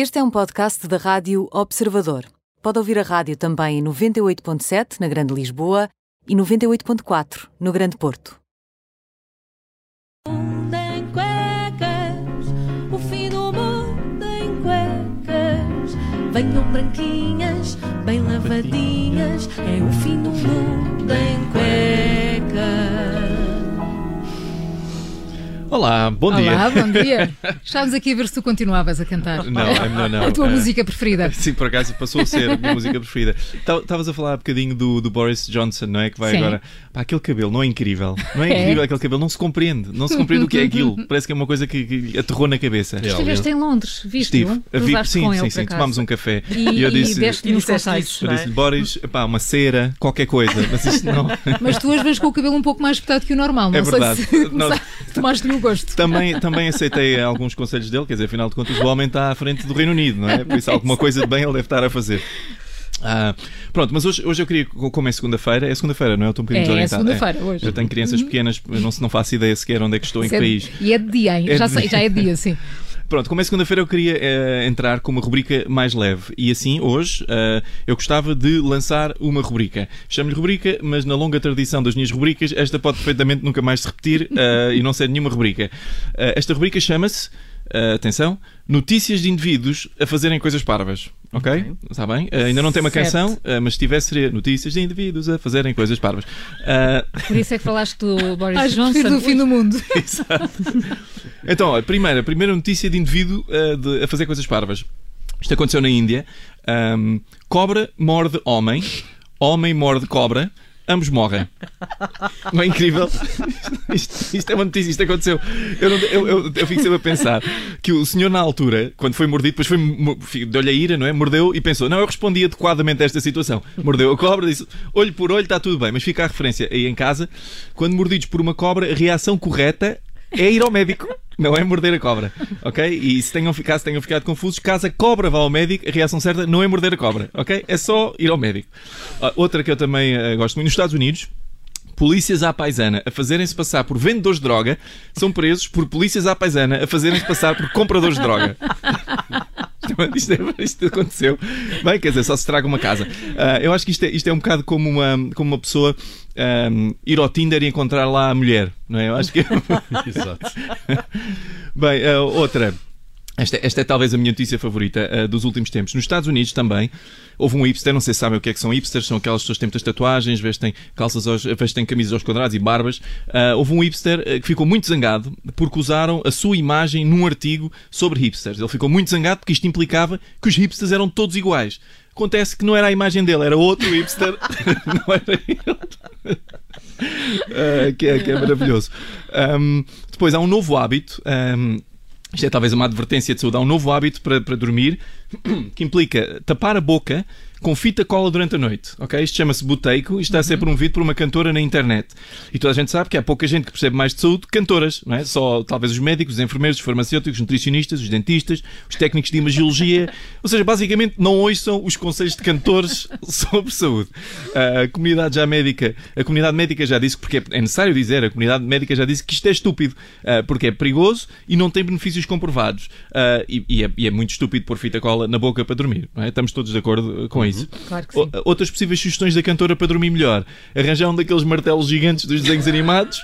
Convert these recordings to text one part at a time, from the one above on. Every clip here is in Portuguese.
Este é um podcast da Rádio Observador. Pode ouvir a rádio também em 98.7 na Grande Lisboa e 98.4 no Grande Porto. o fim do mundo em cuecas. Venham branquinhas, bem lavadinhas, é o fim do mundo em cuecas. Olá, bom dia. Olá, bom dia. Estávamos aqui a ver se tu continuavas a cantar. Não, é melhor não. A tua Eh, música preferida. Sim, por acaso passou a ser a minha música preferida. Estavas a falar um bocadinho do, do Boris Johnson, não é? Que vai Sim. agora. Pá, aquele cabelo não é incrível. Não é É. incrível aquele cabelo, não se compreende. Não se compreende o que é aquilo. Parece que é uma coisa que, que aterrou na cabeça. Estiveste em Londres, viste? Estive. A vi- sim, com sim, ele, sim. Tomámos um café. E, eu disse. e E disseste conselhos. isso. eu disse Boris, pá, uma cera, qualquer coisa. Mas isto não. Mas tu hoje vens com o cabelo um pouco mais espetado que o normal. Não É verdade. sei se Não. tomaste-lhe gosto. Também, também aceitei alguns conselhos dele, quer dizer, afinal de contas, o homem está à frente do Reino Unido, não é? Por isso, alguma coisa de bem ele deve estar a fazer. Ah, pronto, mas hoje, hoje eu queria, como é segunda-feira, é segunda-feira, não é? Eu estou um bocadinho É, é desorientado. segunda-feira, hoje. Eu tenho crianças pequenas, eu não, não faço ideia sequer onde é que estou, em que é- país. E é de dia, hein? É já, de já é dia, sim. Pronto, como é segunda-feira, eu queria eh, entrar com uma rubrica mais leve. E assim, hoje, eh, eu gostava de lançar uma rubrica. Chamo-lhe rubrica, mas na longa tradição das minhas rubricas, esta pode perfeitamente nunca mais se repetir eh, e não ser nenhuma rubrica. Esta rubrica chama-se, eh, atenção, Notícias de indivíduos a fazerem coisas parvas. Ok? Está bem? Eh, ainda não tem uma Certo. canção, eh, mas se tivesse seria Notícias de indivíduos a fazerem coisas parvas. Por isso é que falaste do Boris Acho Johnson. do fim do mundo. Exato. Então, a primeira, a primeira notícia de indivíduo uh, de- a fazer coisas parvas. Isto aconteceu na Índia. Um, cobra morde homem, homem morde cobra, ambos morrem. Não é incrível? Isto, isto é uma notícia, isto aconteceu. Eu, não- eu, eu, eu fico sempre a pensar que o senhor, na altura, quando foi mordido, depois foi, deu-lhe a ira, não é? Mordeu e pensou: não, eu respondi adequadamente a esta situação. Mordeu a cobra, disse: olho por olho, está tudo bem, mas fica a referência aí em casa. Quando mordidos por uma cobra, a reação correta é ir ao médico. Não é morder a cobra, ok? E se tenham, se tenham ficado confusos, caso a cobra vá ao médico, a reação certa não é morder a cobra, ok? É só ir ao médico. Ah, outra que eu também ah, gosto muito, nos Estados Unidos, polícias à paisana a fazerem-se passar por vendedores de droga são presos por polícias à paisana a fazerem-se passar por compradores de droga. Isto, é- isto aconteceu. Bem, quer dizer, só se estraga uma casa. Ah, eu acho que isto é, isto é um bocado como uma, como uma pessoa ahm, ir ao Tinder e encontrar lá a mulher, não é? Eu acho que. Exato. Bem, ah, outra. Esta, esta é talvez a minha notícia favorita ah, dos últimos tempos. Nos Estados Unidos também houve um hipster, não sei se sabem o que é que são hipsters, são aquelas pessoas que têm muitas tatuagens, vestem calças aos, vestem camisas aos quadrados e barbas. Ah, houve um hipster ah, que ficou muito zangado porque usaram a sua imagem num artigo sobre hipsters. Ele ficou muito zangado porque isto implicava que os hipsters eram todos iguais. Acontece que não era a imagem dele, era outro hipster, não era ele. Ah, que, é, que é maravilhoso. Ahm, depois há um novo hábito. ahm, isto é talvez uma advertência de saúde. Há um novo hábito para, para dormir que implica tapar a boca com fita cola durante a noite. ok? Isto chama-se boteico e está a ser promovido por uma cantora na internet. E toda a gente sabe que há pouca gente que percebe mais de saúde que cantoras. Não é? Só talvez os médicos, os enfermeiros, os farmacêuticos, os nutricionistas, os dentistas, os técnicos de imagiologia. Ou seja, basicamente não ouçam os conselhos de cantores sobre saúde. A comunidade já médica, a comunidade médica já disse, porque é necessário dizer, a comunidade médica já disse que isto é estúpido, ah, porque é perigoso e não tem benefícios comprovados. Ah, e, é, e é muito estúpido pôr fita cola na boca para dormir. é? Estamos todos de acordo com isso. Claro que sim. Outras possíveis sugestões da cantora para dormir melhor: arranjar um daqueles martelos gigantes dos desenhos animados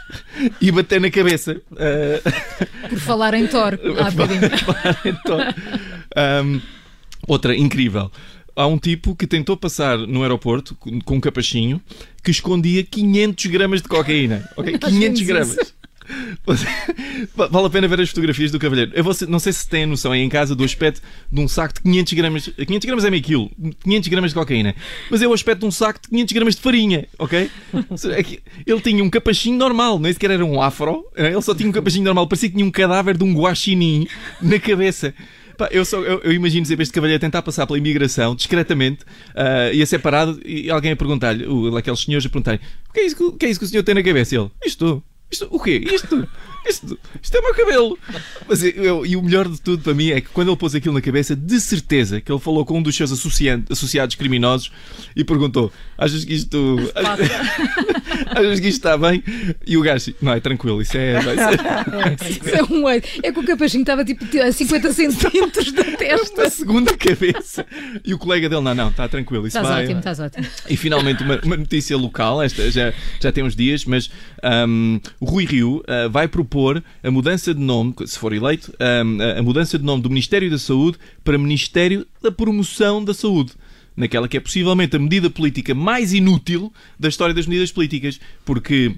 e bater na cabeça. Ah, Por falar em Thor, há bocadinho. então, ahm, outra incrível. Há um tipo que tentou passar no aeroporto com um capachinho que escondia 500 gramas de cocaína. Ok? 500 vimos gramas. Vale a pena ver as fotografias do cavalheiro. Eu vou- não sei se têm noção aí em casa do aspecto de um saco de 500 gramas. 500 gramas é meio quilo. 500 gramas de cocaína. Mas é o aspecto de um saco de 500 gramas de farinha, ok? É Ele tinha um capachinho normal, nem sequer era um afro. eh, Ele só tinha um capachinho normal. Parecia que tinha um cadáver de um guaxinim na cabeça. Pá, eu, só, eu, eu imagino sempre este cavalheiro tentar passar pela imigração discretamente, ah, ia ser parado e alguém a perguntar-lhe, aqueles senhores a perguntar-lhe: o que, é isso, que- o que é isso que o senhor tem na cabeça? E ele: Isto, isto, o quê? Isto, isto, isto é o meu cabelo. Mas eu- eu- e o melhor de tudo para mim é que quando ele pôs aquilo na cabeça, de certeza que ele falou com um dos seus associados criminosos e perguntou: Achas que isto. Achas que isto está bem? E o gajo, não é tranquilo, isso é. É Isso é um oito. É que o capachinho estava tipo a 50 centímetros da testa. uma segunda cabeça. E o colega dele, não, não, está tranquilo, isso Estás vai. ótimo, estás ótimo. E finalmente uma, uma notícia local, esta já, já tem uns dias, mas um, o Rui Rio uh, vai propor a mudança de nome, se for eleito, um, a mudança de nome do Ministério da Saúde para Ministério da Promoção da Saúde. Naquela que é possivelmente a medida política mais inútil da história das medidas políticas, porque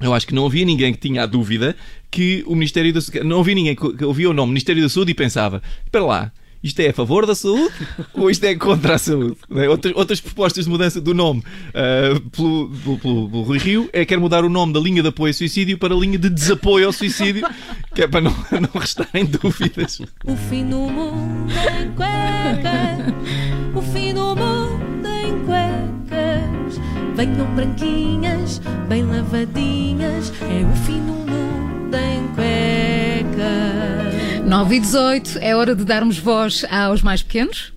eu acho que não havia ninguém que tinha a dúvida que o Ministério da Saúde. Não havia ninguém que ouvia o nome Ministério da Saúde e pensava: espera lá, isto é a favor da saúde ou isto é contra a saúde? É? Outras, outras propostas de mudança do nome ah, pelo, pelo, pelo- pelo Rui Rio é quer mudar o nome da linha de apoio ao suicídio para a linha de desapoio ao suicídio, que é para não, não restarem dúvidas. O fim do mundo em cuecas, Venham branquinhas, bem lavadinhas, é o fim do mundo em cuecas. 9 e 18, é hora de darmos voz aos mais pequenos.